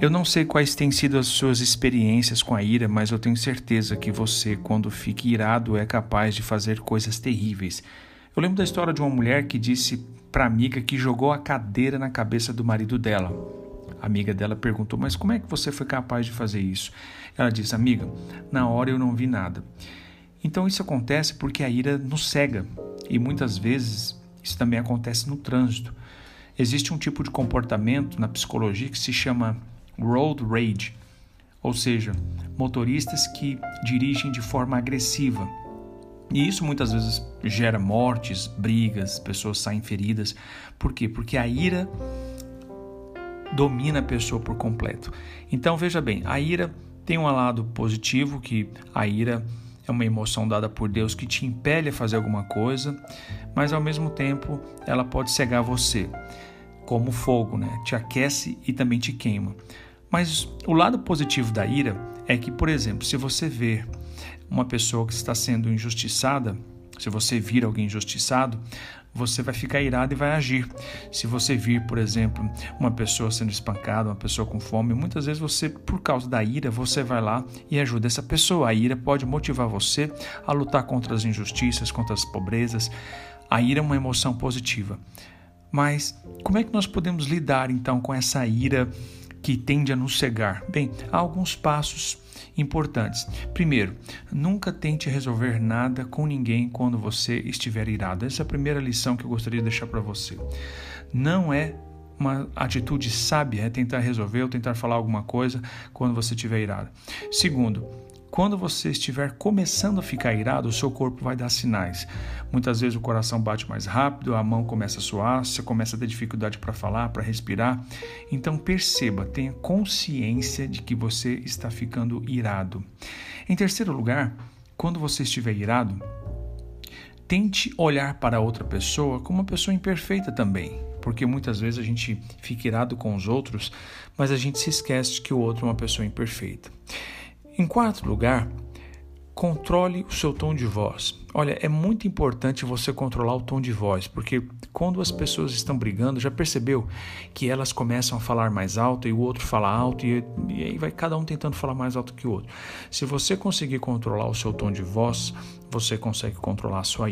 Eu não sei quais têm sido as suas experiências com a ira, mas eu tenho certeza que você, quando fica irado, é capaz de fazer coisas terríveis. Eu lembro da história de uma mulher que disse para amiga que jogou a cadeira na cabeça do marido dela. A amiga dela perguntou: Mas como é que você foi capaz de fazer isso? Ela disse: Amiga, na hora eu não vi nada. Então isso acontece porque a ira nos cega e muitas vezes isso também acontece no trânsito. Existe um tipo de comportamento na psicologia que se chama road rage, ou seja, motoristas que dirigem de forma agressiva. E isso muitas vezes gera mortes, brigas, pessoas saem feridas. Por quê? Porque a ira domina a pessoa por completo. Então veja bem, a ira tem um lado positivo, que a ira é uma emoção dada por Deus que te impele a fazer alguma coisa, mas ao mesmo tempo ela pode cegar você, como fogo, né? Te aquece e também te queima. Mas o lado positivo da ira é que, por exemplo, se você ver uma pessoa que está sendo injustiçada, se você vir alguém injustiçado, você vai ficar irado e vai agir. Se você vir, por exemplo, uma pessoa sendo espancada, uma pessoa com fome, muitas vezes você, por causa da ira, você vai lá e ajuda essa pessoa. A ira pode motivar você a lutar contra as injustiças, contra as pobrezas. A ira é uma emoção positiva. Mas como é que nós podemos lidar então com essa ira? Que tende a nos cegar? Bem, há alguns passos importantes. Primeiro, nunca tente resolver nada com ninguém quando você estiver irado. Essa é a primeira lição que eu gostaria de deixar para você. Não é uma atitude sábia é tentar resolver ou tentar falar alguma coisa quando você estiver irado. Segundo, quando você estiver começando a ficar irado, o seu corpo vai dar sinais. Muitas vezes o coração bate mais rápido, a mão começa a suar, você começa a ter dificuldade para falar, para respirar. Então perceba, tenha consciência de que você está ficando irado. Em terceiro lugar, quando você estiver irado, tente olhar para outra pessoa como uma pessoa imperfeita também, porque muitas vezes a gente fica irado com os outros, mas a gente se esquece de que o outro é uma pessoa imperfeita. Em quarto lugar, controle o seu tom de voz. Olha, é muito importante você controlar o tom de voz, porque quando as pessoas estão brigando, já percebeu que elas começam a falar mais alto e o outro fala alto e, e aí vai cada um tentando falar mais alto que o outro. Se você conseguir controlar o seu tom de voz, você consegue controlar a sua